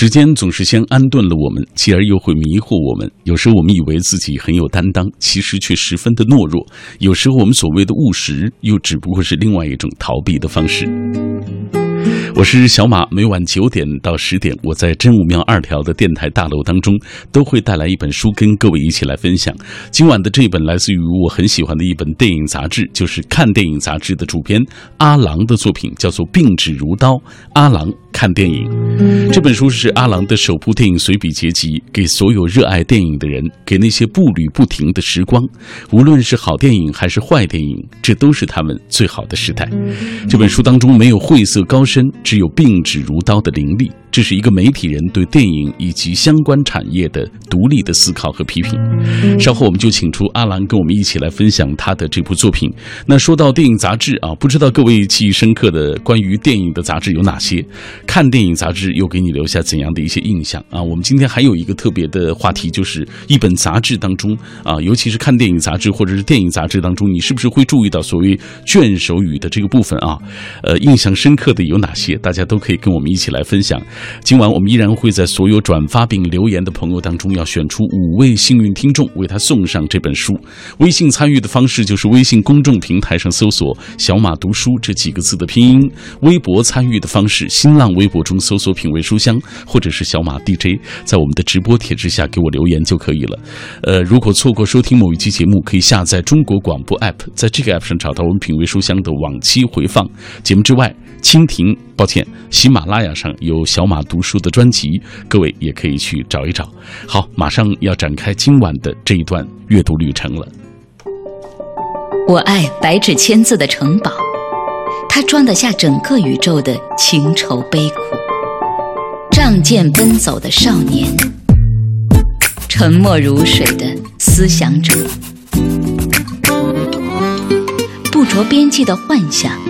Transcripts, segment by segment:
时间总是先安顿了我们，继而又会迷惑我们。有时我们以为自己很有担当，其实却十分的懦弱。有时候我们所谓的务实，又只不过是另外一种逃避的方式。我是小马，每晚九点到十点，我在真武庙二条的电台大楼当中，都会带来一本书跟各位一起来分享。今晚的这本来自于我很喜欢的一本电影杂志，就是《看电影杂志》的主编阿郎的作品，叫做《病指如刀》。阿郎看电影这本书是阿郎的首部电影随笔结集，给所有热爱电影的人，给那些步履不停的时光。无论是好电影还是坏电影，这都是他们最好的时代。这本书当中没有晦涩高深。只有并指如刀的凌厉。这是一个媒体人对电影以及相关产业的独立的思考和批评。稍后我们就请出阿兰跟我们一起来分享他的这部作品。那说到电影杂志啊，不知道各位记忆深刻的关于电影的杂志有哪些？看电影杂志又给你留下怎样的一些印象啊？我们今天还有一个特别的话题，就是一本杂志当中啊，尤其是看电影杂志或者是电影杂志当中，你是不是会注意到所谓卷首语的这个部分啊？呃，印象深刻的有哪些？大家都可以跟我们一起来分享。今晚我们依然会在所有转发并留言的朋友当中，要选出五位幸运听众，为他送上这本书。微信参与的方式就是微信公众平台上搜索“小马读书”这几个字的拼音；微博参与的方式，新浪微博中搜索“品味书香”或者是“小马 DJ”，在我们的直播帖之下给我留言就可以了。呃，如果错过收听某一期节目，可以下载中国广播 app，在这个 app 上找到我们“品味书香”的往期回放节目之外。蜻蜓，抱歉，喜马拉雅上有小马读书的专辑，各位也可以去找一找。好，马上要展开今晚的这一段阅读旅程了。我爱白纸千字的城堡，它装得下整个宇宙的情愁悲苦。仗剑奔走的少年，沉默如水的思想者，不着边际的幻想。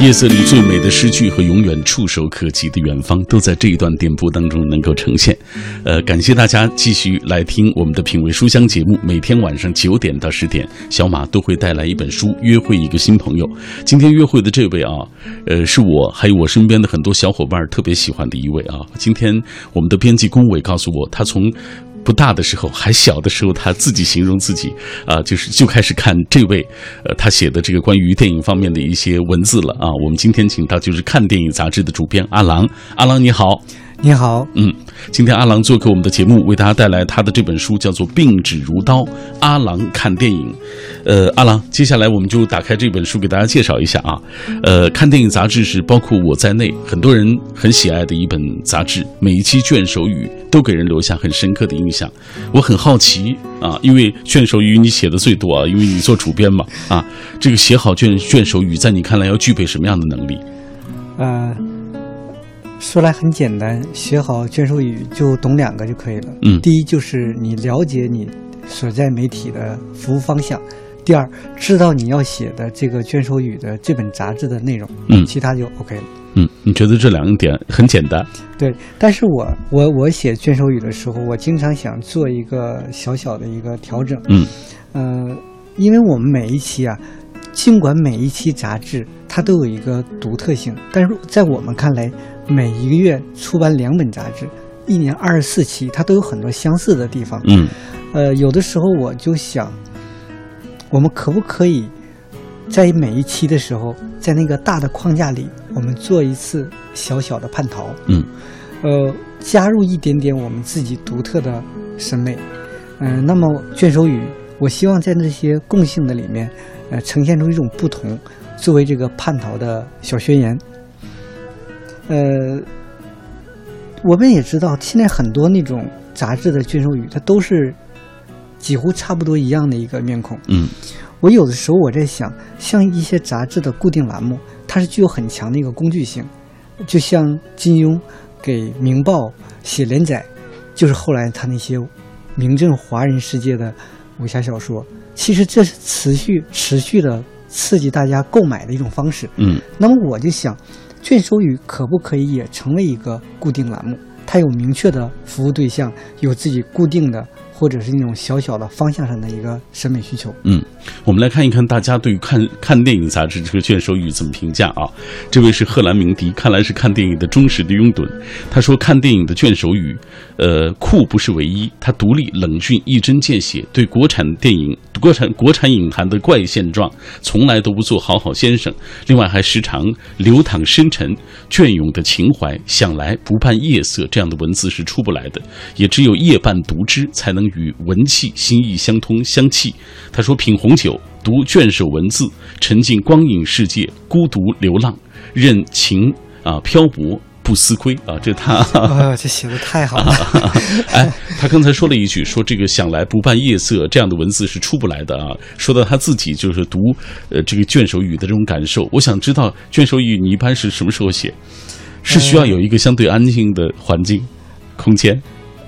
夜色里最美的诗句和永远触手可及的远方，都在这一段电波当中能够呈现。呃，感谢大家继续来听我们的品味书香节目。每天晚上九点到十点，小马都会带来一本书，约会一个新朋友。今天约会的这位啊，呃，是我还有我身边的很多小伙伴特别喜欢的一位啊。今天我们的编辑龚伟告诉我，他从。不大的时候，还小的时候，他自己形容自己啊，就是就开始看这位，呃，他写的这个关于电影方面的一些文字了啊。我们今天请到就是看电影杂志的主编阿郎，阿郎你好。你好，嗯，今天阿郎做客我们的节目，为大家带来他的这本书，叫做《病指如刀》，阿郎看电影。呃，阿郎，接下来我们就打开这本书，给大家介绍一下啊。呃，看电影杂志是包括我在内很多人很喜爱的一本杂志，每一期卷首语都给人留下很深刻的印象。我很好奇啊，因为卷首语你写的最多啊，因为你做主编嘛啊，这个写好卷卷首语，在你看来要具备什么样的能力？呃。说来很简单，学好卷首语就懂两个就可以了。嗯，第一就是你了解你所在媒体的服务方向，第二知道你要写的这个卷首语的这本杂志的内容。嗯，其他就 OK 了。嗯，你觉得这两点很简单？对，但是我我我写卷首语的时候，我经常想做一个小小的一个调整。嗯，呃，因为我们每一期啊，尽管每一期杂志它都有一个独特性，但是在我们看来。每一个月出版两本杂志，一年二十四期，它都有很多相似的地方。嗯，呃，有的时候我就想，我们可不可以在每一期的时候，在那个大的框架里，我们做一次小小的叛逃？嗯，呃，加入一点点我们自己独特的审美。嗯，那么卷首语，我希望在那些共性的里面，呃，呈现出一种不同，作为这个叛逃的小宣言。呃，我们也知道，现在很多那种杂志的卷首语，它都是几乎差不多一样的一个面孔。嗯，我有的时候我在想，像一些杂志的固定栏目，它是具有很强的一个工具性，就像金庸给《明报》写连载，就是后来他那些名震华人世界的武侠小说，其实这是持续持续的刺激大家购买的一种方式。嗯那么我就想，卷首语可不可以也成为一个固定栏目？它有明确的服务对象，有自己固定的或者是那种小小的方向上的一个审美需求。嗯，我们来看一看大家对于看看电影杂志这个卷首语怎么评价啊？这位是贺兰鸣笛，看来是看电影的忠实的拥趸。他说看电影的卷首语，呃，酷不是唯一，它独立冷峻，一针见血，对国产电影、国产国产影坛的怪现状从来都不做好好先生。另外还时常流淌深沉、隽永的情怀，想来不伴夜色这样的文字是出不来的，也只有夜半读之，才能与文气心意相通相契。他说品红酒，读卷首文字，沉浸光影世界，孤独流浪，任情啊漂泊。不思归啊，这他啊，这写的太好了。哎，他刚才说了一句，说这个想来不伴夜色这样的文字是出不来的啊。说到他自己就是读呃这个卷首语的这种感受，我想知道卷首语你一般是什么时候写？是需要有一个相对安静的环境、空间、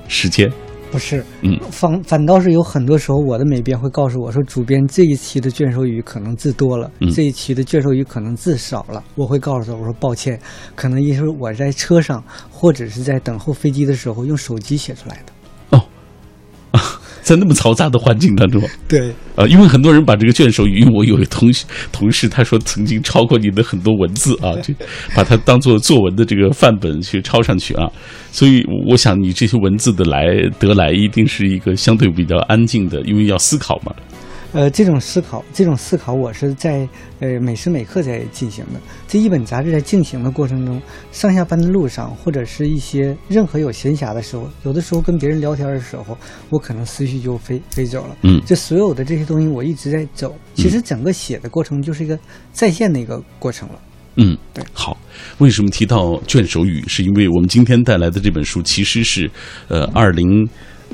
时间？不是，嗯，反反倒是有很多时候，我的美编会告诉我说，主编这一期的卷首语可能字多了，嗯这一期的卷首语可能字少了。我会告诉他，我说抱歉，可能因为我在车上或者是在等候飞机的时候用手机写出来的。在那么嘈杂的环境当中，对，呃，因为很多人把这个卷首语，因为我有一个同学同事，他说曾经抄过你的很多文字啊，就 把它当做作文的这个范本去抄上去啊，所以我想你这些文字的来得来，一定是一个相对比较安静的，因为要思考嘛。呃，这种思考，这种思考，我是在呃每时每刻在进行的。这一本杂志在进行的过程中，上下班的路上，或者是一些任何有闲暇的时候，有的时候跟别人聊天的时候，我可能思绪就飞飞走了。嗯这所有的这些东西，我一直在走。其实整个写的过程就是一个在线的一个过程了。嗯对，好。为什么提到卷首语？是因为我们今天带来的这本书其实是，呃，二零，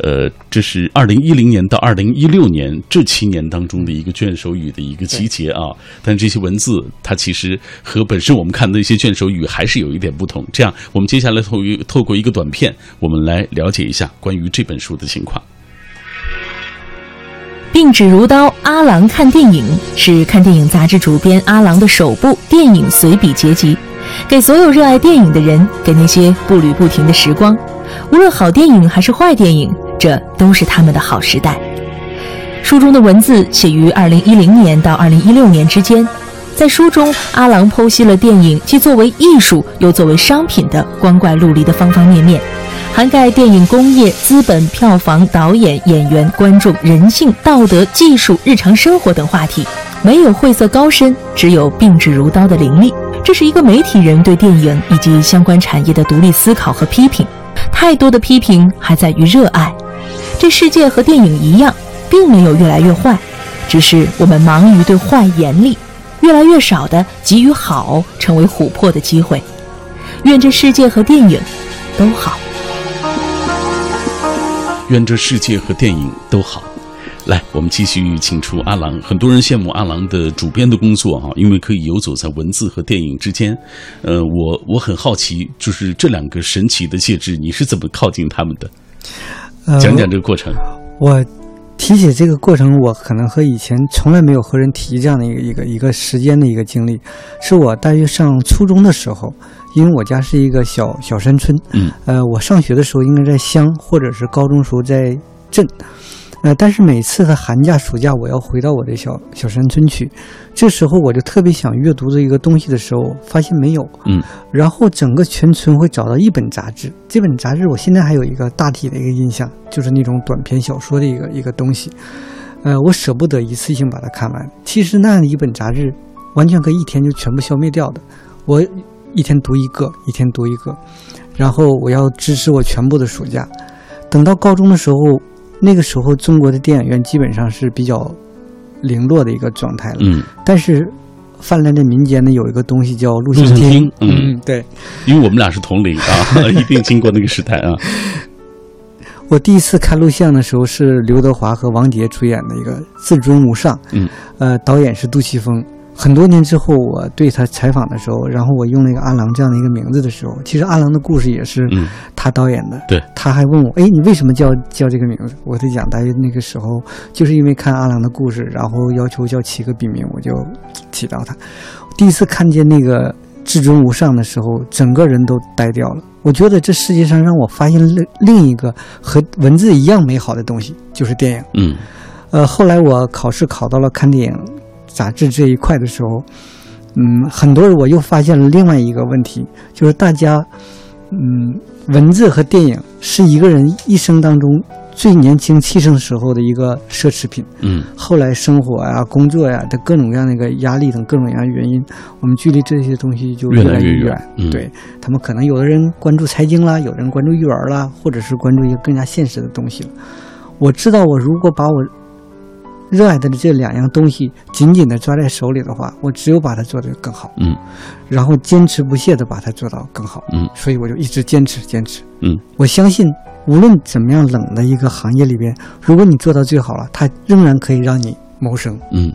呃，这是二零一零年到二零一六年这七年当中的一个卷首语的一个集结啊。但这些文字它其实和本身我们看的一些卷首语还是有一点不同。这样，我们接下来透过透过一个短片，我们来了解一下关于这本书的情况。病指如刀，阿郎看电影是看电影杂志主编阿郎的首部电影随笔结集，给所有热爱电影的人，给那些步履不停的时光。无论好电影还是坏电影，这都是他们的好时代。书中的文字写于2010年到2016年之间，在书中，阿郎剖析了电影既作为艺术又作为商品的光怪陆离的方方面面。涵盖电影工业、资本、票房、导演、演员、观众、人性、道德、技术、日常生活等话题，没有晦涩高深，只有并指如刀的凌厉。这是一个媒体人对电影以及相关产业的独立思考和批评。太多的批评还在于热爱。这世界和电影一样，并没有越来越坏，只是我们忙于对坏严厉，越来越少的给予好成为琥珀的机会。愿这世界和电影都好。愿这世界和电影都好。来，我们继续请出阿郎。很多人羡慕阿郎的主编的工作啊，因为可以游走在文字和电影之间。呃，我我很好奇，就是这两个神奇的介质，你是怎么靠近他们的？呃、讲讲这个过程。我提起这个过程，我可能和以前从来没有和人提这样的一个一个一个时间的一个经历，是我大约上初中的时候，因为我家是一个小小山村，嗯，呃，我上学的时候应该在乡，或者是高中时候在镇，呃，但是每次的寒假、暑假，我要回到我的小小山村去，这时候我就特别想阅读的一个东西的时候，发现没有，嗯，然后整个全村会找到一本杂志，这本杂志我现在还有一个大体的一个印象，就是那种短篇小说的一个一个东西，呃，我舍不得一次性把它看完。其实那样的一本杂志，完全可以一天就全部消灭掉的。我一天读一个，一天读一个，然后我要支持我全部的暑假。等到高中的时候，那个时候中国的电影院基本上是比较零落的一个状态了。嗯，但是泛滥在民间呢，有一个东西叫录录像厅。厅嗯嗯，对。因为我们俩是同龄啊，一定经过那个时代啊。我第一次看录像的时候是刘德华和王杰主演的一个《自尊无上》，嗯，呃，导演是杜琪峰，很多年之后，我对他采访的时候，然后我用了一个阿郎这样的一个名字的时候，其实阿郎的故事也是嗯他导演的。对他还问我，哎，你为什么叫叫这个名字？我在讲，大约那个时候就是因为看阿郎的故事，然后要求叫起个笔名，我就起到他。第一次看见那个至尊无上的时候，整个人都呆掉了。我觉得这世界上让我发现另另一个和文字一样美好的东西，就是电影。嗯呃，后来我考试考到了看电影杂志这一块的时候，嗯，很多人我又发现了另外一个问题，就是大家，嗯，文字和电影是一个人一生当中最年轻气盛时候的一个奢侈品。嗯后来生活呀、工作呀的各种各样的一个压力等各种各样的原因，我们距离这些东西就越来。越远嗯对他们可能有的人关注财经啦，有的人关注育儿啦，或者是关注一个更加现实的东西了。我知道，我如果把我热爱的这两样东西紧紧的抓在手里的话，我只有把它做得更好，嗯然后坚持不懈的把它做到更好。嗯所以我就一直坚持坚持。嗯，我相信，无论怎么样冷的一个行业里边，如果你做到最好了，它仍然可以让你谋生。嗯，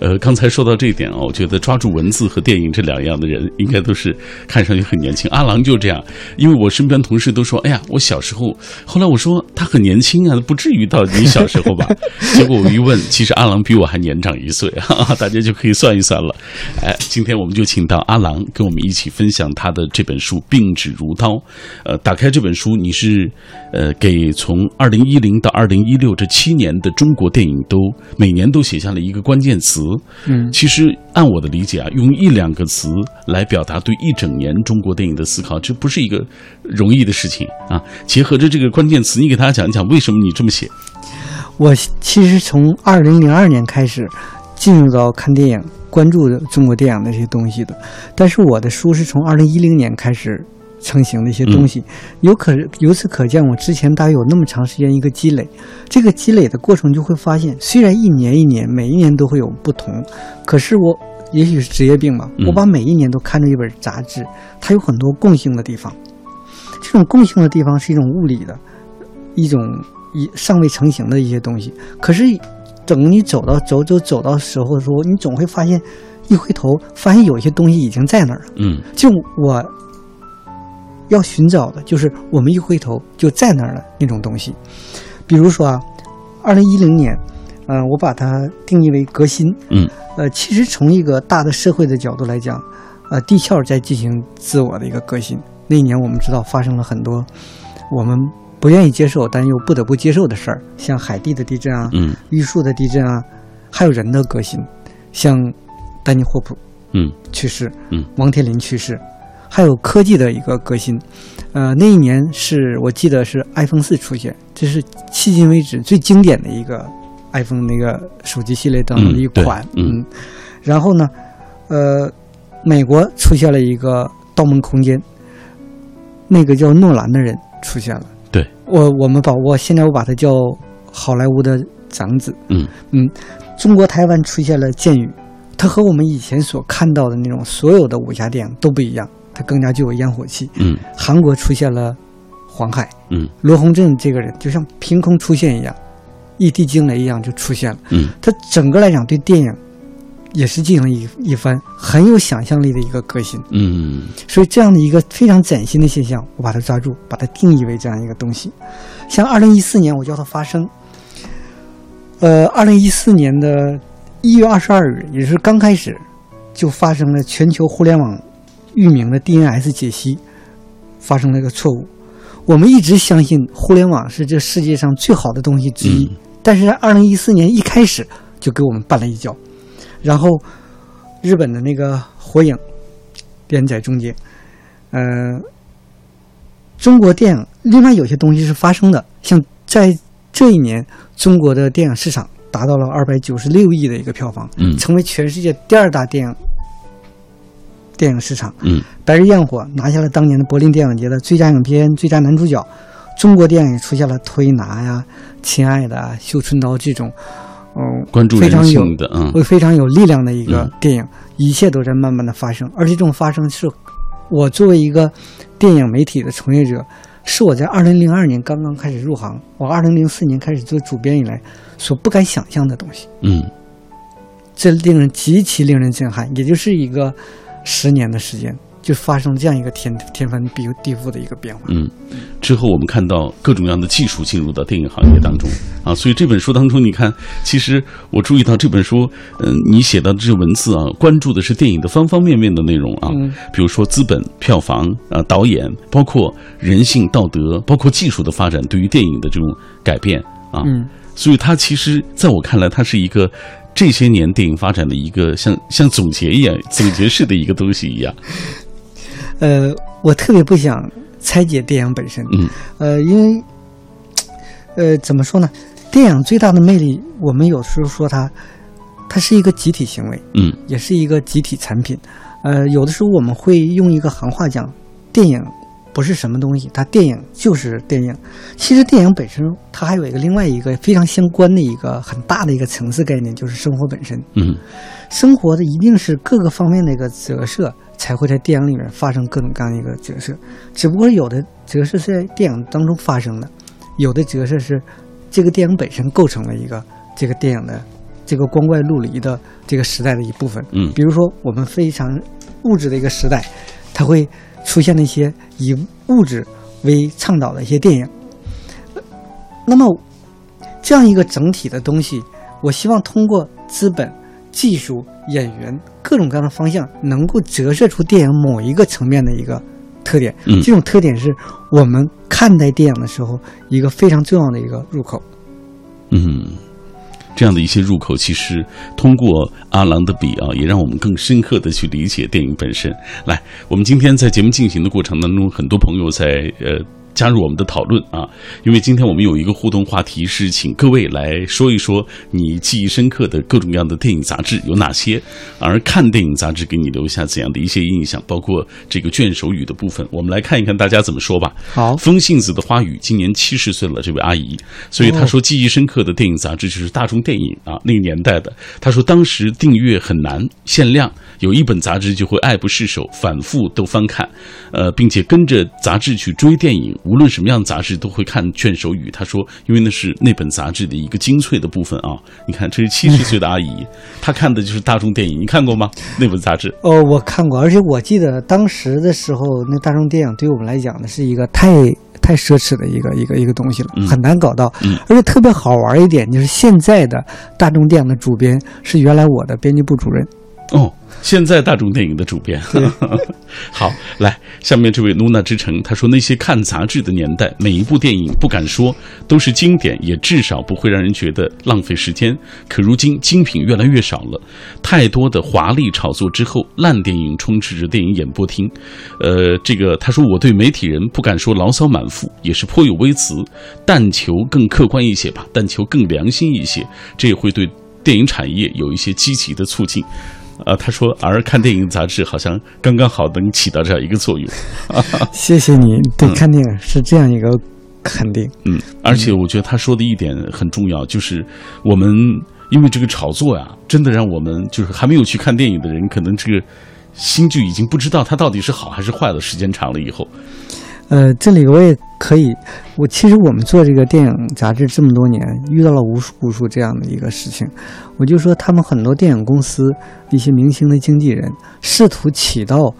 呃，刚才说到这一点啊，我觉得抓住文字和电影这两样的人，应该都是看上去很年轻。阿郎就这样，因为我身边同事都说，哎呀，我小时候，后来我说他很年轻啊，不至于到你小时候吧？结果我一问，其实阿郎比我还年长一岁，哈哈，大家就可以算一算了。哎，今天我们就请到阿郎跟我们一起分享他的这本书《病指如刀》。呃，打开这本书，你是呃给从二零一零到二零一六这七年的中国电影都每年都写下了一个关键词。嗯其实按我的理解啊，用一两个词来表达对一整年中国电影的思考，这不是一个容易的事情啊。结合着这个关键词，你给大家讲一讲为什么你这么写？我其实从二零零二年开始进入到看电影、关注的中国电影的这些东西的，但是我的书是从二零一零年开始成型的一些东西，有可由此可见，我之前大约有那么长时间一个积累，这个积累的过程就会发现，虽然一年一年每一年都会有不同，可是我也许是职业病吧，嗯我把每一年都看成一本杂志，它有很多共性的地方，这种共性的地方是一种物理的，一种一尚未成型的一些东西。可是，等你走到走走走到时候的时候，你总会发现，一回头发现有些东西已经在那儿了。嗯就我要寻找的，就是我们一回头就在那儿了那种东西。比如说啊，二零一零年，呃，我把它定义为革新。嗯呃，其实从一个大的社会的角度来讲，呃，地壳在进行自我的一个革新。那一年我们知道发生了很多我们不愿意接受但又不得不接受的事儿，像海地的地震啊，嗯玉树的地震啊，还有人的革新，像丹尼霍普嗯去世，嗯，王天林去世，还有科技的一个革新。呃，那一年是我记得是 iPhone 四出现，这是迄今为止最经典的一个 iPhone 那个手机系列当中的一款。嗯然后呢，呃，美国出现了一个《盗梦空间》，那个叫诺兰的人出现了。对，我我们把我现在我把它叫好莱坞的长子。嗯嗯，中国台湾出现了剑雨，它和我们以前所看到的那种所有的武侠电影都不一样，它更加具有烟火气。嗯韩国出现了黄海，嗯罗洪镇这个人就像凭空出现一样，一地惊雷一样就出现了。嗯他整个来讲对电影也是进行了一一番很有想象力的一个革新。嗯所以这样的一个非常崭新的现象，我把它抓住，把它定义为这样一个东西。像二零一四年，我叫它发生。呃，二零一四年的一月二十二日，也是刚开始，就发生了全球互联网域名的 DNS 解析发生了一个错误。我们一直相信互联网是这世界上最好的东西之一，嗯但是在二零一四年一开始就给我们绊了一跤，然后日本的那个火影连载终结，呃，中国电影另外有些东西是发生的，像在这一年，中国的电影市场达到了二百九十六亿的一个票房，嗯成为全世界第二大电影电影市场。嗯《白日焰火》拿下了当年的柏林电影节的最佳影片、最佳男主角。中国电影出现了《推拿》呀、《亲爱的》啊、《绣春刀》这种，嗯，关注人非常有性的嗯。会非常有力量的一个嗯。电影，一切都在慢慢的发生，而且这种发生是我作为一个电影媒体的从业者，是我在二零零二年刚刚开始入行，我二零零四年开始做主编以来所不敢想象的东西。嗯。这令人极其令人震撼，也就是一个十年的时间。就发生这样一个天天翻地地覆的一个变化。嗯，之后我们看到各种各样的技术进入到电影行业当中啊，所以这本书当中，你看，其实我注意到这本书，嗯，你写到的这文字啊，关注的是电影的方方面面的内容啊，比如说资本、票房啊、导演，包括人性、道德，包括技术的发展对于电影的这种改变啊，嗯所以它其实在我看来，它是一个这些年电影发展的一个像像总结一样、总结式的一个东西一样。呃，我特别不想拆解电影本身，嗯，呃，因为，呃，怎么说呢？电影最大的魅力，我们有时候说它，它是一个集体行为，嗯，也是一个集体产品。呃，有的时候我们会用一个行话讲，电影不是什么东西，它电影就是电影。其实电影本身，它还有一个另外一个非常相关的一个很大的一个层次概念，就是生活本身。嗯，生活的一定是各个方面的一个折射。才会在电影里面发生各种各样的一个折射，只不过有的折射是在电影当中发生的，有的折射是这个电影本身构成了一个这个电影的这个光怪陆离的这个时代的一部分。嗯，比如说我们非常物质的一个时代，它会出现了一些以物质为倡导的一些电影。那么这样一个整体的东西，我希望通过资本。技术、演员各种各样的方向，能够折射出电影某一个层面的一个特点。嗯，这种特点是我们看待电影的时候一个非常重要的一个入口。嗯，这样的一些入口，其实通过阿郎的笔啊，也让我们更深刻的去理解电影本身。来，我们今天在节目进行的过程当中，很多朋友在呃。加入我们的讨论啊！因为今天我们有一个互动话题，是请各位来说一说你记忆深刻的各种各样的电影杂志有哪些，而看电影杂志给你留下怎样的一些印象，包括这个卷首语的部分，我们来看一看大家怎么说吧。好，风信子的花语今年七十岁了，这位阿姨，所以她说记忆深刻的电影杂志就是大众电影啊，那个年代的。她说当时订阅很难，限量。有一本杂志就会爱不释手，反复都翻看，呃，并且跟着杂志去追电影。无论什么样的杂志，都会看卷首语。他说，因为那是那本杂志的一个精粹的部分啊。你看，这是七十岁的阿姨，她看的就是大众电影。你看过吗？那本杂志？哦，我看过，而且我记得当时的时候，那大众电影对我们来讲呢，是一个太太奢侈的一个一个一个东西了，很难搞到。而且特别好玩一点，就是现在的大众电影的主编是原来我的编辑部主任。哦。现在大众电影的主编，好，来下面这位露娜之城，他说那些看杂志的年代，每一部电影不敢说都是经典，也至少不会让人觉得浪费时间。可如今精品越来越少了，太多的华丽炒作之后，烂电影充斥着电影演播厅。呃，这个他说我对媒体人不敢说牢骚满腹，也是颇有微词，但求更客观一些吧，但求更良心一些，这也会对电影产业有一些积极的促进。呃，他说，而看电影杂志好像刚刚好能起到这样一个作用。谢谢你对看电影是这样一个肯定。嗯，而且我觉得他说的一点很重要，就是我们因为这个炒作呀，真的让我们就是还没有去看电影的人，可能这个心就已经不知道它到底是好还是坏了。时间长了以后。呃，这里我也可以，我其实我们做这个电影杂志这么多年，遇到了无数无数这样的一个事情。我就说，他们很多电影公司一些明星的经纪人，试图起到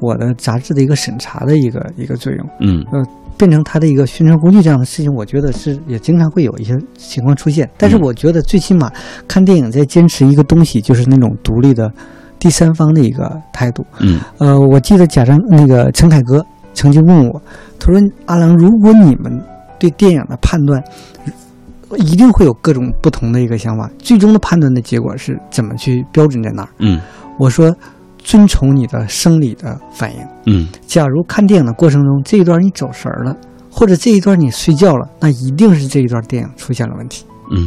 我的杂志的一个审查的一个一个作用，嗯，呃，变成他的一个宣传工具这样的事情，我觉得是也经常会有一些情况出现。但是我觉得最起码看电影在坚持一个东西，就是那种独立的第三方的一个态度。嗯，呃，我记得贾樟那个陈凯歌。曾经问我，他说：“阿郎，如果你们对电影的判断，一定会有各种不同的一个想法，最终的判断的结果是怎么去标准在哪儿？”嗯，我说：“遵从你的生理的反应。”嗯，假如看电影的过程中这一段你走神儿了，或者这一段你睡觉了，那一定是这一段电影出现了问题。嗯，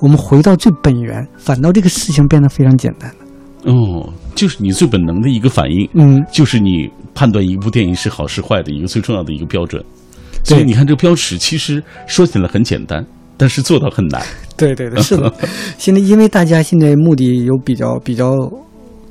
我们回到最本源，反倒这个事情变得非常简单。了。哦，就是你最本能的一个反应，嗯，就是你判断一部电影是好是坏的一个最重要的一个标准。所以你看，这个标尺其实说起来很简单，但是做到很难。对对对，是的。现在因为大家现在目的有比较比较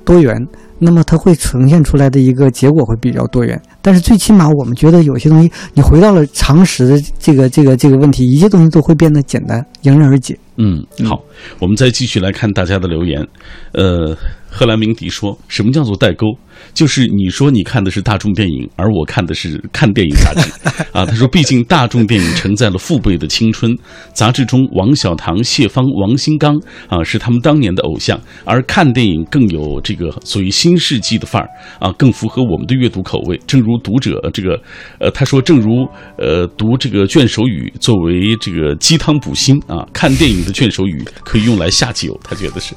多元，那么它会呈现出来的一个结果会比较多元。但是最起码我们觉得有些东西，你回到了常识的这个这个这个问题，一切东西都会变得简单，迎刃而解。嗯，好，我们再继续来看大家的留言。呃，赫兰明迪说：“什么叫做代沟？就是你说你看的是大众电影，而我看的是看电影杂志 啊。”他说：“毕竟大众电影承载了父辈的青春，杂志中王小棠、谢芳、王新刚啊是他们当年的偶像，而看电影更有这个所谓新世纪的范儿啊，更符合我们的阅读口味。正如读者这个，呃，他说，正如呃读这个卷首语作为这个鸡汤补锌啊，看电影。”的卷首语可以用来下酒，他觉得是。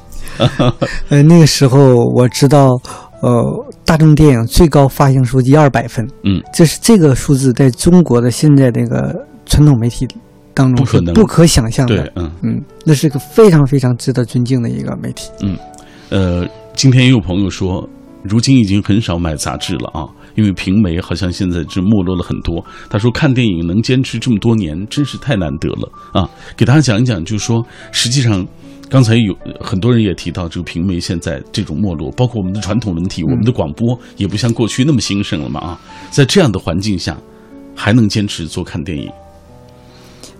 呃，那个时候我知道，呃，大众电影最高发行数一二百分，嗯，这是这个数字在中国的现在这个传统媒体当中是不可想象的，嗯嗯，那是个非常非常值得尊敬的一个媒体，嗯，呃，今天也有朋友说，如今已经很少买杂志了啊。因为平媒好像现在是没落了很多。他说看电影能坚持这么多年，真是太难得了啊！给大家讲一讲，就是说，实际上刚才有很多人也提到，这个平媒现在这种没落，包括我们的传统媒体，我们的广播也不像过去那么兴盛了嘛啊！在这样的环境下，还能坚持做看电影？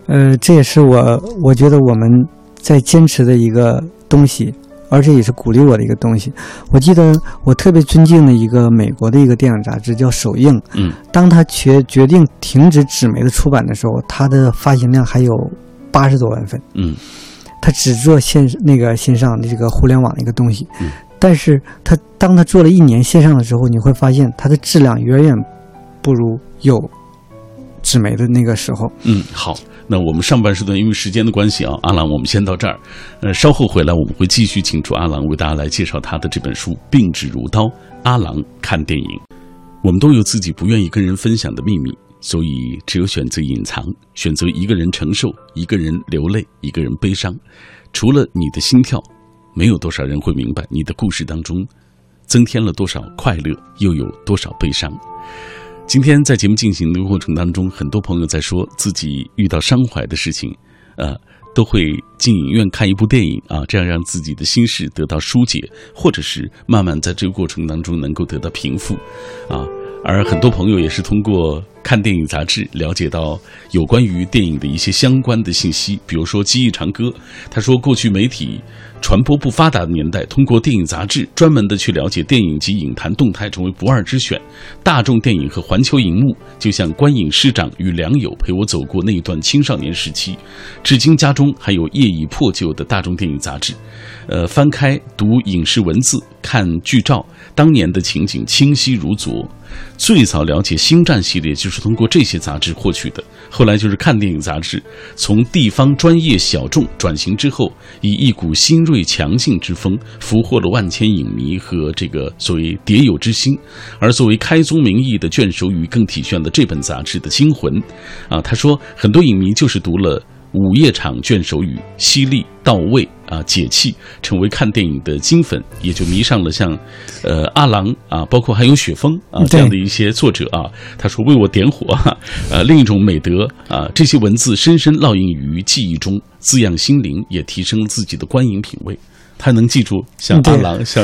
呃，这也是我我觉得我们在坚持的一个东西。而且也是鼓励我的一个东西。我记得我特别尊敬的一个美国的一个电影杂志叫《首映》。嗯，当他决决定停止纸媒的出版的时候，它的发行量还有八十多万份。嗯，他只做线那个线上的这个互联网的一个东西。嗯，但是他当他做了一年线上的时候，你会发现它的质量远远不如有纸媒的那个时候。嗯，好。那我们上半时段因为时间的关系啊，阿郎，我们先到这儿。呃，稍后回来我们会继续请出阿郎为大家来介绍他的这本书《病指如刀》。阿郎看电影，我们都有自己不愿意跟人分享的秘密，所以只有选择隐藏，选择一个人承受，一个人流泪，一个人悲伤。除了你的心跳，没有多少人会明白你的故事当中增添了多少快乐，又有多少悲伤。今天在节目进行的过程当中，很多朋友在说自己遇到伤怀的事情，呃，都会进影院看一部电影啊，这样让自己的心事得到疏解，或者是慢慢在这个过程当中能够得到平复，啊，而很多朋友也是通过看电影杂志了解到有关于电影的一些相关的信息，比如说《记忆长歌》，他说过去媒体。传播不发达的年代，通过电影杂志专门的去了解电影及影坛动态，成为不二之选。大众电影和环球荧幕，就像观影师长与良友，陪我走过那一段青少年时期。至今家中还有页已破旧的大众电影杂志，呃，翻开读影视文字，看剧照，当年的情景清晰如昨。最早了解《星战》系列就是通过这些杂志获取的，后来就是看电影杂志，从地方专业小众转型之后，以一股新锐强劲之风，俘获了万千影迷和这个所谓蝶友之心。而作为开宗明义的卷首语，更体现了这本杂志的精魂。啊，他说，很多影迷就是读了。午夜场卷首语犀利到位啊，解气，成为看电影的金粉，也就迷上了像，呃阿郎啊，包括还有雪峰啊这样的一些作者啊。他说为我点火，呃 另一种美德啊，这些文字深深烙印于记忆中，滋养心灵，也提升自己的观影品味。他能记住像阿郎、像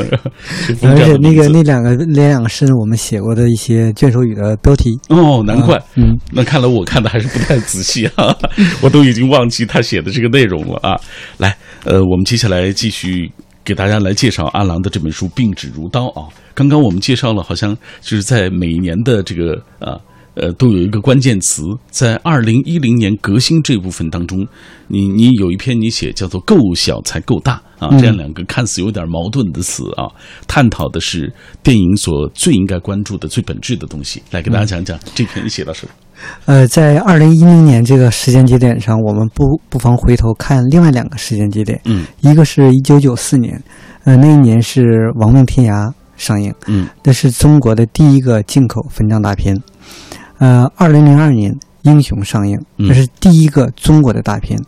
而且那个那两个那两个是我们写过的一些卷首语的标题哦，难怪，嗯，那看来我看的还是不太仔细啊，我都已经忘记他写的这个内容了啊。来，呃，我们接下来继续给大家来介绍阿郎的这本书《病指如刀》啊。刚刚我们介绍了，好像就是在每一年的这个啊。呃，都有一个关键词，在二零一零年革新这部分当中，你你有一篇你写叫做“够小才够大”啊，这样两个看似有点矛盾的词啊，探讨的是电影所最应该关注的最本质的东西。来给大家讲讲这篇你写到什么？呃，在二零一零年这个时间节点上，我们不不妨回头看另外两个时间节点。嗯，一个是一九九四年，呃，那一年是《亡命天涯》上映，嗯，那是中国的第一个进口分账大片。呃，二零零二年《英雄》上映，这是第一个中国的大片。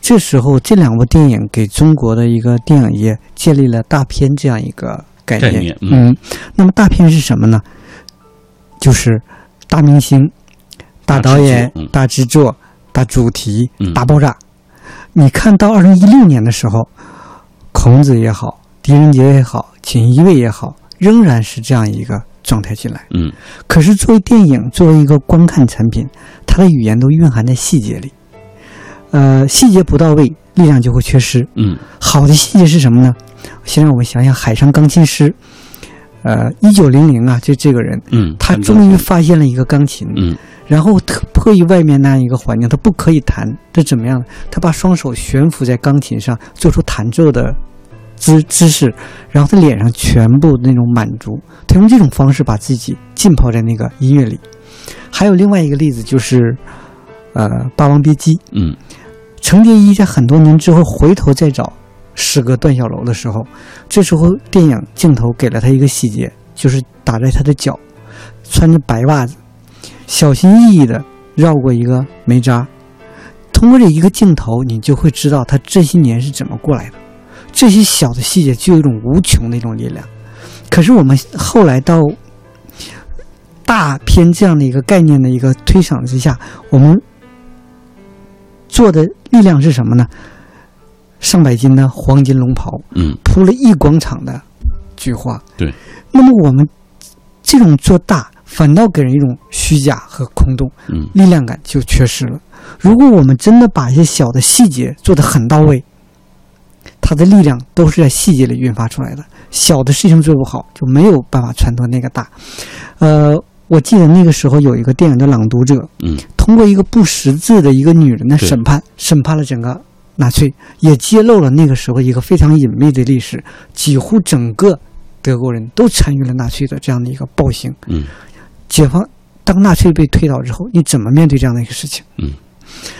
这时候，这两部电影给中国的一个电影业建立了大片这样一个概念。概念，嗯。那么，大片是什么呢？就是大明星、大导演、大制作、大主题、大爆炸。你看到二零一六年的时候，孔子也好，狄仁杰也好，锦衣卫也好。仍然是这样一个状态进来。嗯可是作为电影，作为一个观看产品，它的语言都蕴含在细节里。呃，细节不到位，力量就会缺失。嗯好的细节是什么呢？先让我们想想海上钢琴师，呃，一九零零啊，就这个人，嗯，他终于发现了一个钢琴，嗯然后特迫于外面那样一个环境，他不可以弹，这怎么样呢？他把双手悬浮在钢琴上，做出弹奏的姿姿势，然后他脸上全部那种满足，他用这种方式把自己浸泡在那个音乐里。还有另外一个例子就是，呃，《霸王别姬》，嗯程蝶衣在很多年之后回头再找诗歌段小楼的时候，这时候电影镜头给了他一个细节，就是打在他的脚，穿着白袜子，小心翼翼的绕过一个煤渣。通过这一个镜头，你就会知道他这些年是怎么过来的。这些小的细节就有一种无穷的一种力量。可是我们后来到大片这样的一个概念的一个推赏之下，我们做的力量是什么呢？上百斤的黄金龙袍，嗯铺了一广场的菊花。对，那么我们这种做大，反倒给人一种虚假和空洞，嗯力量感就缺失了。如果我们真的把一些小的细节做得很到位，它的力量都是在细节里运发出来的。小的事情做不好，就没有办法传到那个大。呃，我记得那个时候有一个电影叫《朗读者》，嗯通过一个不识字的一个女人的审判，审判了整个纳粹，也揭露了那个时候一个非常隐秘的历史，几乎整个德国人都参与了纳粹的这样的一个暴行。嗯解放，当纳粹被推倒之后，你怎么面对这样的一个事情？嗯，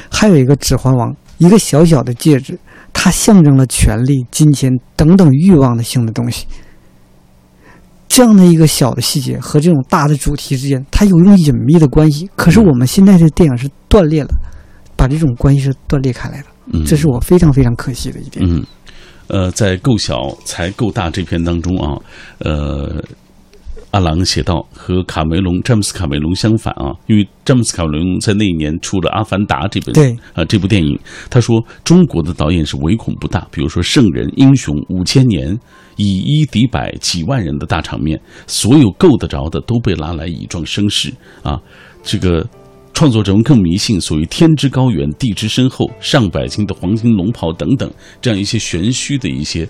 还有一个《指环王》，一个小小的戒指，它象征了权力、金钱等等欲望的性的东西。这样的一个小的细节和这种大的主题之间，它有一种隐秘的关系。可是我们现在的电影是断裂了，把这种关系是断裂开来的，嗯，这是我非常非常可惜的一点。嗯，呃，在够小才够大这篇当中啊，呃，阿郎写道和卡梅隆詹姆斯卡梅隆相反啊，因为詹姆斯卡梅隆在那一年出了《阿凡达》这本对啊、这部电影，他说中国的导演是唯恐不大，比如说《圣人》《英雄》《五千年》。以一敌百，几万人的大场面，所有够得着的都被拉来以壮声势啊！这个创作者们更迷信所谓天之高远，地之深厚，上百斤的黄金龙袍等等这样一些玄虚的一些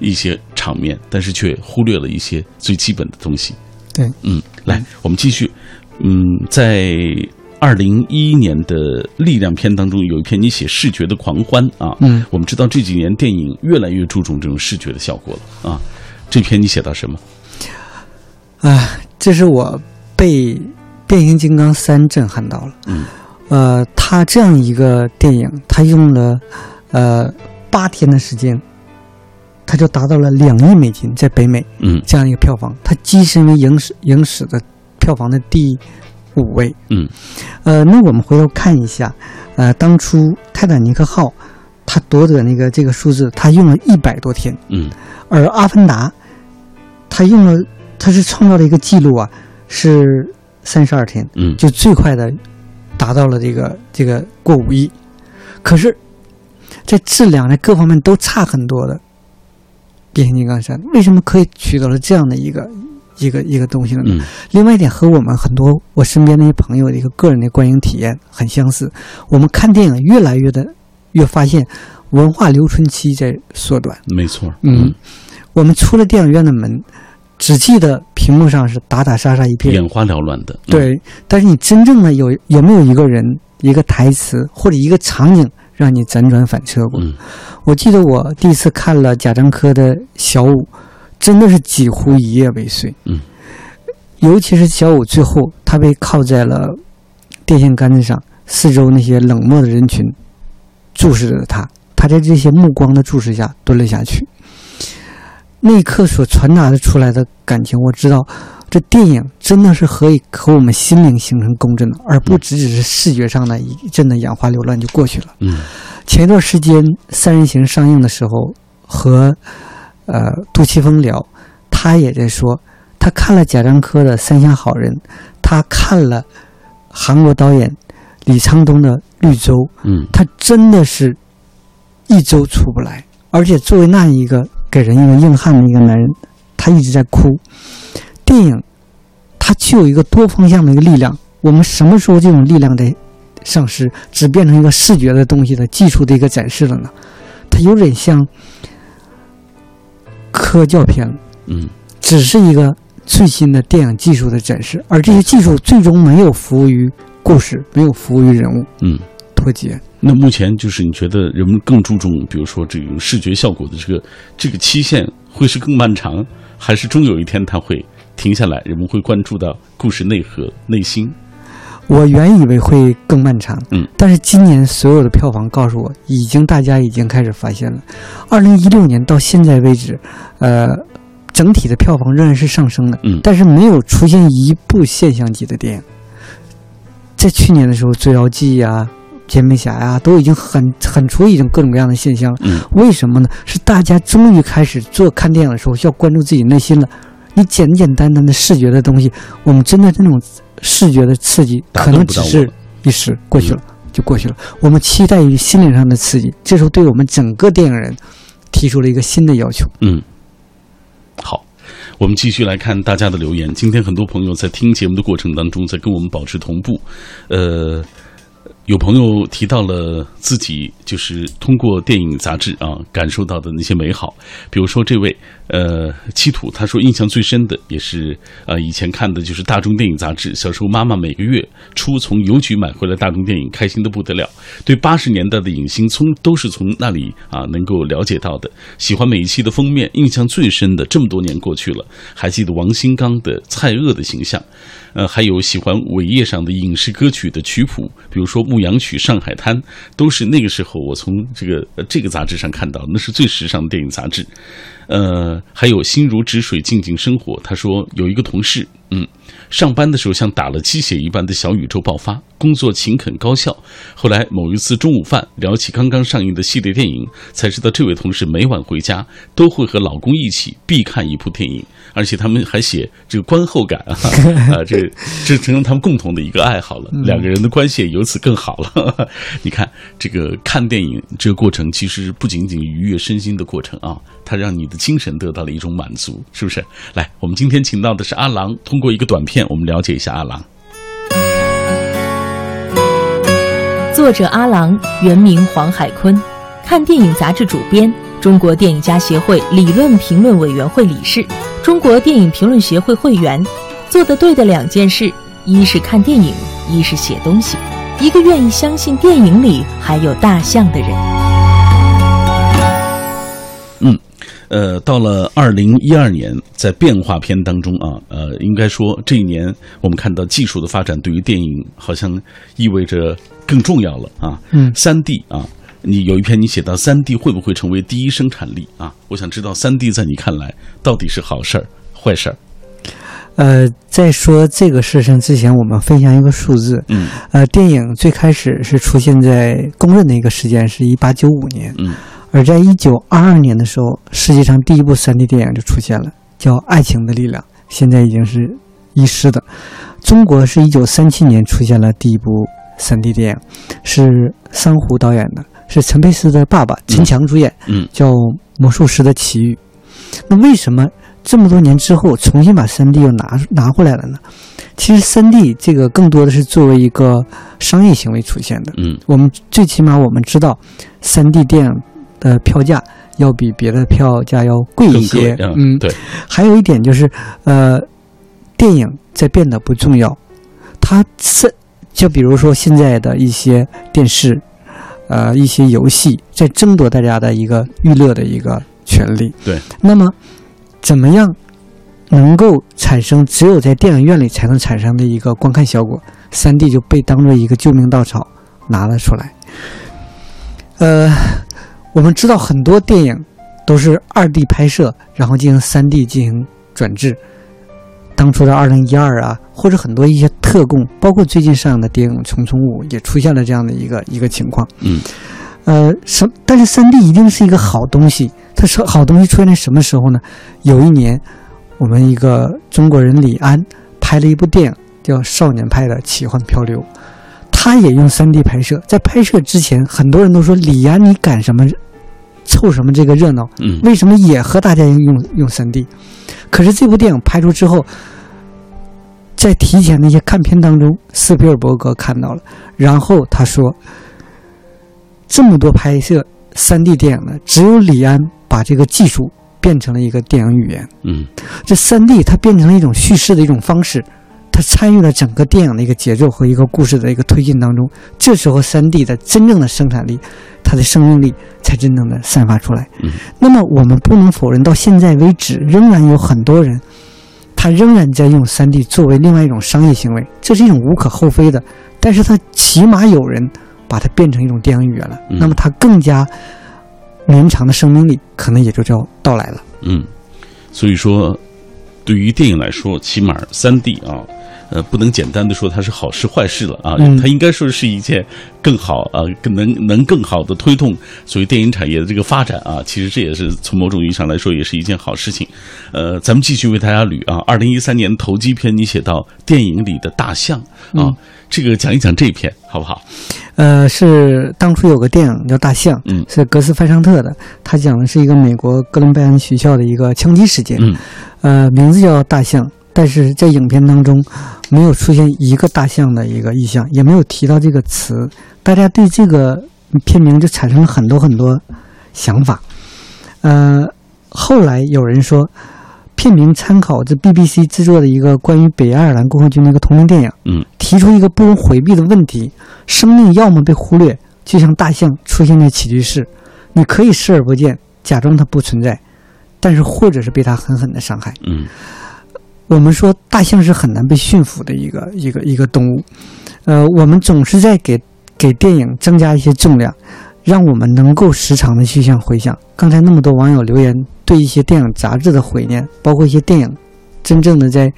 一些场面，但是却忽略了一些最基本的东西。对，嗯，来，我们继续。嗯，在二零一一年的力量片当中，有一篇你写视觉的狂欢啊。嗯，我们知道这几年电影越来越注重这种视觉的效果了啊。这篇你写到什么？啊，这是我被《变形金刚三》震撼到了。嗯，呃，他这样一个电影，他用了呃八天的时间，他就达到了两亿美金在北美嗯。这样一个票房，他跻身为影史影史的票房的第五位。嗯。呃，那我们回头看一下，呃，当初泰坦尼克号它夺得那个这个数字，它用了一百多天，嗯。而《阿凡达》，它用了，它是创造了一个记录啊，是三十二天，嗯。就最快的达到了这个这个过五亿。可是，在质量呢各方面都差很多的《变形金刚三》，为什么可以取得了这样的一个一个一个东西呢？嗯另外一点和我们很多我身边那些朋友的一个个人的观影体验很相似，我们看电影越来越的越发现文化留存期在缩短。没错。嗯，我们出了电影院的门，只记得屏幕上是打打杀杀一片，眼花缭乱的。嗯，对，但是你真正的有有没有一个人、一个台词或者一个场景让你辗转反侧过？嗯我记得我第一次看了贾樟柯的《小五》，真的是几乎一夜未睡。嗯，尤其是小五最后，他被靠在了电线杆子上，四周那些冷漠的人群注视着他，他在这些目光的注视下蹲了下去。那一刻所传达的出来的感情，我知道，这电影真的是可以和我们心灵形成共振的，而不只只是视觉上的一阵的眼花缭乱就过去了。嗯前一段时间《三人行》上映的时候，和呃杜琪峰聊，他也在说，他看了贾樟柯的《三峡好人》，他看了韩国导演李沧东的《绿洲》，嗯他真的是一周出不来，而且作为那一个给人一个硬汉的一个男人，他一直在哭。电影它具有一个多方向的一个力量，我们什么时候这种力量的丧失，只变成一个视觉的东西的技术的一个展示了呢？它有点像科教片，嗯只是一个最新的电影技术的展示，而这些技术最终没有服务于故事，没有服务于人物，嗯。脱节。那目前就是你觉得人们更注重，比如说这种视觉效果的这个这个期限会是更漫长，还是终有一天它会停下来，人们会关注到故事内核、内心？我原以为会更漫长，嗯，但是今年所有的票房告诉我，已经大家已经开始发现了，二零一六年到现在为止，呃，整体的票房仍然是上升的，嗯但是没有出现一部现象级的电影。在去年的时候，《捉妖记》呀、《煎饼侠》呀，都已经很很出一种各种各样的现象了。嗯为什么呢？是大家终于开始做看电影的时候要关注自己内心了。你简简单单的视觉的东西，我们真的这种视觉的刺激，可能只是一时过去了，嗯就过去了。我们期待于心灵上的刺激，这时候对我们整个电影人提出了一个新的要求。嗯，好，我们继续来看大家的留言。今天很多朋友在听节目的过程当中，在跟我们保持同步。呃，有朋友提到了自己就是通过电影杂志啊感受到的那些美好，比如说这位呃七土，他说印象最深的也是呃以前看的就是大众电影杂志，小时候妈妈每个月初从邮局买回来大众电影，开心的不得了。对八十年代的影星从都是从那里啊能够了解到的。喜欢每一期的封面，印象最深的这么多年过去了，还记得王新刚的蔡锷的形象。呃，还有喜欢尾页上的影视歌曲的曲谱，比如说《牧羊曲》《上海滩》，都是那个时候我从这个、这个杂志上看到，那是最时尚的电影杂志。呃，还有心如止水，静静生活。他说有一个同事，嗯，上班的时候像打了鸡血一般的小宇宙爆发，工作勤恳高效。后来某一次中午饭聊起刚刚上映的系列电影，才知道这位同事每晚回家都会和老公一起必看一部电影，而且他们还写这个观后感啊，啊，这这成了他们共同的一个爱好了，两个人的关系也由此更好了。你看这个看电影这个过程，其实不仅仅愉悦身心的过程啊，它让你的精神得到了一种满足，是不是？来，我们今天请到的是阿郎，通过一个短片，我们了解一下阿郎。作者阿郎，原名黄海坤，看电影杂志主编，中国电影家协会理论评论委员会理事，中国电影评论协会会员。做得对的两件事，一是看电影，一是写东西。一个愿意相信电影里还有大象的人。嗯，呃，到了二零一二年，在变化篇当中啊，呃，应该说这一年我们看到技术的发展对于电影好像意味着更重要了啊。嗯三 D 啊，你有一篇你写到三 D 会不会成为第一生产力啊？我想知道三 D 在你看来到底是好事儿、坏事儿？呃，在说这个事情之前，我们分享一个数字。嗯呃，电影最开始是出现在公认的一个时间是一八九五年，嗯而在一九二二年的时候，世界上第一部三 D 电影就出现了，叫《爱情的力量》，现在已经是遗失的。中国是一九三七年出现了第一部 3D 电影，是桑弧导演的，是陈佩斯的爸爸陈强主演，嗯叫《魔术师的奇遇》。那为什么这么多年之后重新把三 D 又拿拿回来了呢？其实三 D 这个更多的是作为一个商业行为出现的。嗯我们最起码我们知道三 D 电影的票价要比别的票价要贵一些。嗯，对，还有一点就是，呃，电影在变得不重要，它是就比如说现在的一些电视，呃，一些游戏在争夺大家的一个娱乐的一个权利。对，那么怎么样能够产生只有在电影院里才能产生的一个观看效果三 D 就被当做一个救命稻草拿了出来。呃，我们知道很多电影都是二 D 拍摄，然后进行三 D 进行转制。当初的二零一二啊，或者很多一些特供，包括最近上映的电影《虫虫五》，也出现了这样的一个一个情况。嗯呃，什但是三 D 一定是一个好东西，它是好东西出现在什么时候呢？有一年，我们一个中国人李安拍了一部电影叫《少年派的奇幻漂流》，他也用三 D 拍摄。在拍摄之前，很多人都说李安你赶什么，凑什么这个热闹？嗯为什么也和大家用用三 D？可是这部电影拍出之后，在提前的一些看片当中，斯皮尔伯格看到了，然后他说：“这么多拍摄三 D 电影的，只有李安把这个技术变成了一个电影语言。嗯这三 D 它变成了一种叙事的一种方式，它参与了整个电影的一个节奏和一个故事的一个推进当中。这时候三 D 的真正的生产力，它的生命力才真正的散发出来。嗯那么我们不能否认，到现在为止，仍然有很多人，他仍然在用三 D 作为另外一种商业行为，这是一种无可厚非的。但是他起码有人把它变成一种电影语言了，嗯那么它更加绵长的生命力可能也就要到来了。嗯，所以说，对于电影来说，起码三 D 啊。呃，不能简单的说它是好事坏事了啊，嗯它应该说是一件更好啊，更能能更好的推动所谓电影产业的这个发展啊。其实这也是从某种意义上来说，也是一件好事情。呃，咱们继续为大家捋啊，二零一三年投机片，你写到电影里的大象啊，嗯这个讲一讲这一篇好不好？呃，是当初有个电影叫《大象》，嗯是格斯范尚特的，他讲的是一个美国哥伦比亚学校的一个枪击事件，嗯呃，名字叫大象，但是在影片当中没有出现一个大象的一个意象，也没有提到这个词，大家对这个片名就产生了很多很多想法。呃，后来有人说，片名参考这 BBC 制作的一个关于北爱尔兰共和军的一个同名电影，嗯提出一个不容回避的问题：生命要么被忽略，就像大象出现在起居室，你可以视而不见，假装它不存在，但是或者是被它狠狠的伤害。嗯我们说大象是很难被驯服的一个一个一个动物，呃，我们总是在给给电影增加一些重量，让我们能够时常的去向回想。刚才那么多网友留言对一些电影杂志的怀念，包括一些电影真正的在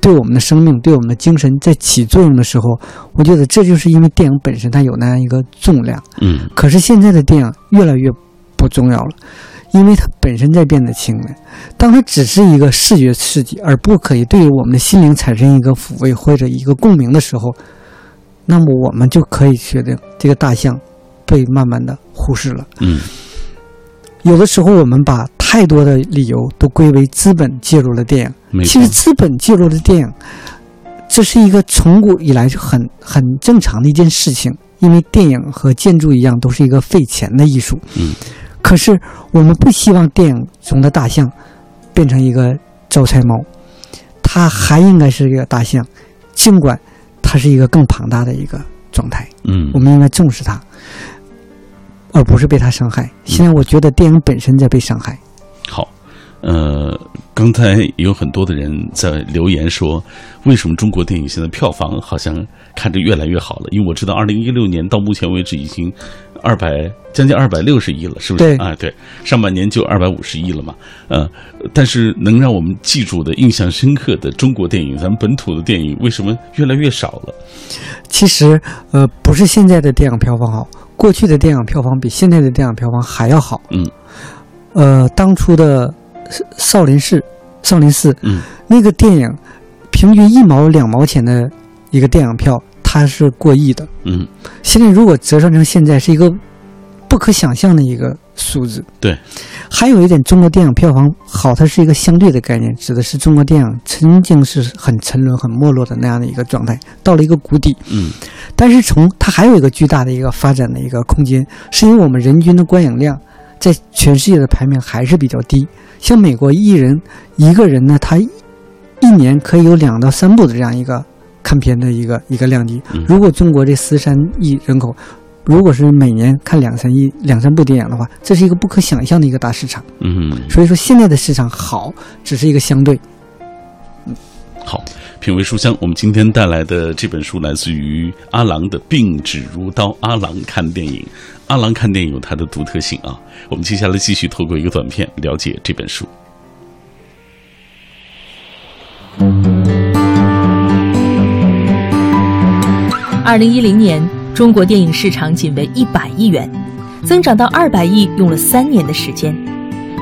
对我们的生命、对我们的精神在起作用的时候，我觉得这就是因为电影本身它有那样一个重量。嗯可是现在的电影越来越不重要了，因为它本身在变得轻了。当它只是一个视觉刺激，而不可以对于我们的心灵产生一个抚慰或者一个共鸣的时候，那么我们就可以确定这个大象被慢慢的忽视了。嗯有的时候，我们把太多的理由都归为资本介入了电影。其实，资本介入了电影，这是一个从古以来就很很正常的一件事情。因为电影和建筑一样，都是一个费钱的艺术。嗯，可是我们不希望电影中的大象变成一个招财猫，它还应该是一个大象，尽管它是一个更庞大的一个状态。嗯我们应该重视它，而不是被它伤害。现在我觉得电影本身在被伤害。好，呃，刚才有很多的人在留言说，为什么中国电影现在票房好像看着越来越好了？因为我知道，二零一六年到目前为止已经二百将近二百六十亿了，是不是？对啊，对，上半年就二百五十亿了嘛。呃，但是能让我们记住的、印象深刻的中国电影，咱们本土的电影，为什么越来越少了？其实，呃，不是现在的电影票房好，过去的电影票房比现在的电影票房还要好。嗯，呃，当初的少少林寺，少林寺嗯那个电影，平均一毛两毛钱的一个电影票，它是过亿的。嗯，现在如果折算成现在，是一个不可想象的一个数字。对，还有一点，中国电影票房好，它是一个相对的概念，指的是中国电影曾经是很沉沦、很没落的那样的一个状态，到了一个谷底。嗯但是从它还有一个巨大的一个发展的一个空间，是因为我们人均的观影量在全世界的排名还是比较低。像美国一人一个人呢，他一年可以有两到三部的这样一个看片的一个一个量级嗯。如果中国这十三亿人口，如果是每年看两三亿两三部电影的话，这是一个不可想象的一个大市场。嗯，所以说现在的市场好，只是一个相对。好，品味书香，我们今天带来的这本书来自于阿郎的《病指如刀》，阿郎看电影，阿郎看电影有它的独特性啊。我们接下来继续透过一个短片了解这本书。二零一零年，中国电影市场仅为一百亿元，增长到二百亿用了三年的时间。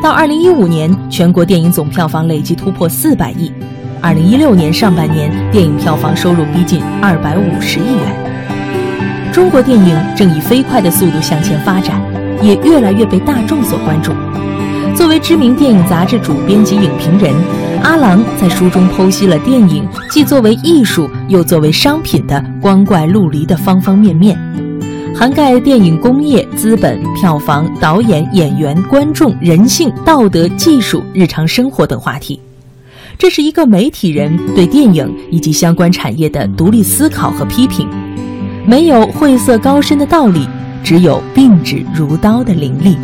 到二零一五年，全国电影总票房累计突破四百亿。二零一六年上半年，电影票房收入逼近二百五十亿元。中国电影正以飞快的速度向前发展，也越来越被大众所关注。作为知名电影杂志主编及影评人，阿郎在书中剖析了电影既作为艺术又作为商品的光怪陆离的方方面面，涵盖电影工业、资本、票房、导演、演员、观众、人性、道德、技术、日常生活等话题。这是一个媒体人对电影以及相关产业的独立思考和批评，没有晦涩高深的道理，只有并指如刀的凌厉。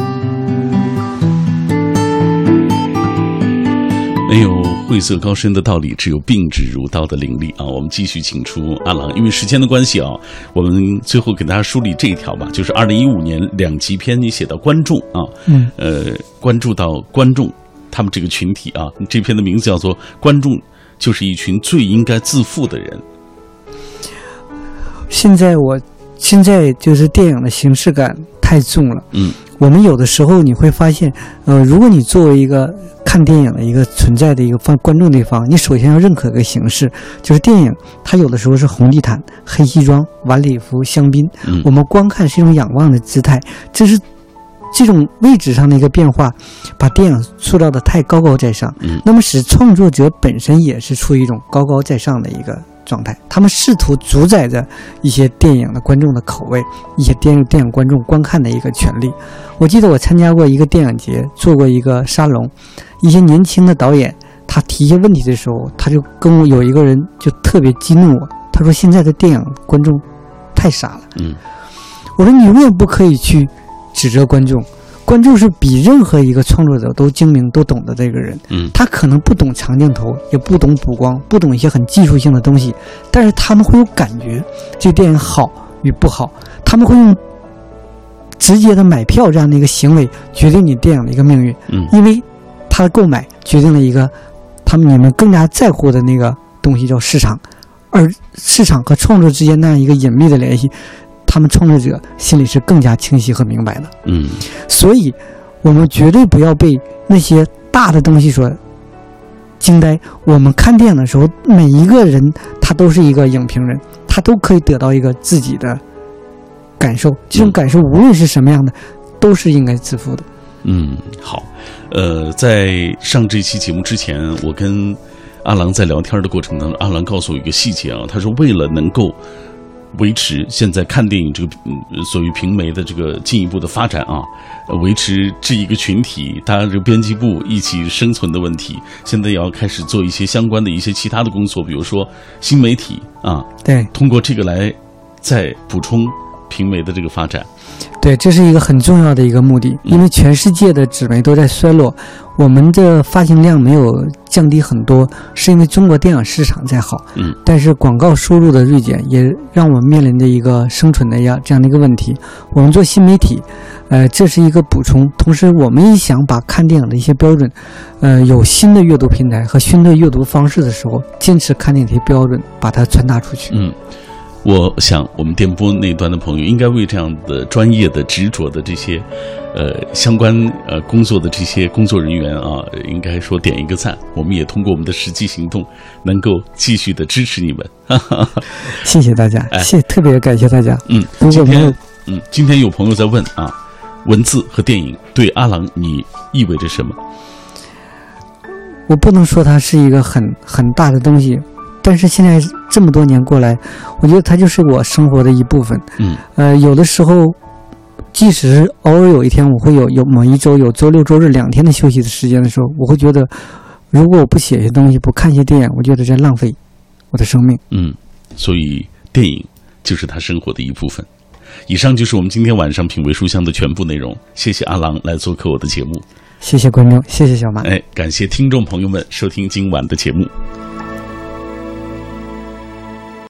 没有晦涩高深的道理，只有并指如刀的凌厉啊！我们继续请出阿郎，因为时间的关系啊，我们最后给大家梳理这一条吧，就是二零一五年两极篇，你写到观众啊，嗯，呃，关注到观众他们这个群体啊，这篇的名字叫做《观众就是一群最应该自负的人》。现在我现在就是电影的形式感太重了。嗯，我们有的时候你会发现，呃，如果你作为一个看电影的一个存在的一个方观众的一方，你首先要认可一个形式，就是电影它有的时候是红地毯、黑西装、晚礼服、香槟，嗯。我们观看是一种仰望的姿态，这是这种位置上的一个变化，把电影塑造的太高高在上，嗯。那么使创作者本身也是处于一种高高在上的一个状态，他们试图主宰着一些电影的观众的口味，一些电影电影观众观看的一个权利。我记得我参加过一个电影节，做过一个沙龙，一些年轻的导演他提一些问题的时候，他就跟我有一个人就特别激怒我，他说现在的电影观众太傻了。嗯我说你永远不可以去指责观众，观众是比任何一个创作者都精明、都懂的这个人。嗯他可能不懂长镜头，也不懂补光，不懂一些很技术性的东西，但是他们会有感觉，这个电影好与不好，他们会用直接的买票这样的一个行为决定你电影的一个命运，嗯因为他的购买决定了一个他们你们更加在乎的那个东西叫市场，而市场和创作之间那样一个隐秘的联系，他们创作者心里是更加清晰和明白的。嗯所以，我们绝对不要被那些大的东西所惊呆。我们看电影的时候，每一个人他都是一个影评人，他都可以得到一个自己的感受。这种感受无论是什么样的，都是应该自负的。嗯，好，呃，在上这期节目之前，我跟阿郎在聊天的过程当中，阿郎告诉我一个细节啊，他说为了能够维持现在看电影这个嗯所谓平媒的这个进一步的发展啊，呃维持这一个群体，大家这个编辑部一起生存的问题，现在也要开始做一些相关的一些其他的工作，比如说新媒体啊，对。通过这个来再补充评媒的这个发展。对，这是一个很重要的一个目的，因为全世界的纸媒都在衰落，我们的发行量没有降低很多，是因为中国电影市场在好。嗯，但是广告收入的锐减也让我们面临着一个生存的呀这样的一个问题。我们做新媒体，呃，这是一个补充，同时我们也想把看电影的一些标准，呃，有新的阅读平台和新的阅读方式的时候，坚持看电影的标准，把它传达出去。嗯，我想我们电波那端的朋友应该为这样的专业的、执着的这些，呃，相关呃工作的这些工作人员啊，应该说点一个赞。我们也通过我们的实际行动，能够继续的支持你们。哈哈哈。谢谢大家，哎谢特别感谢大家。嗯，今天嗯，今天有朋友在问啊，文字和电影对阿郎你意味着什么？我不能说它是一个很很大的东西，但是现在这么多年过来，我觉得它就是我生活的一部分。嗯呃，有的时候，即使是偶尔有一天我会有有某一周有周六周日两天的休息的时间的时候，我会觉得，如果我不写些东西，不看些电影，我觉得在浪费我的生命。嗯，所以电影就是他生活的一部分。以上就是我们今天晚上品味书香的全部内容。谢谢阿郎来做客我的节目，谢谢观众，谢谢小马。哎，感谢听众朋友们收听今晚的节目。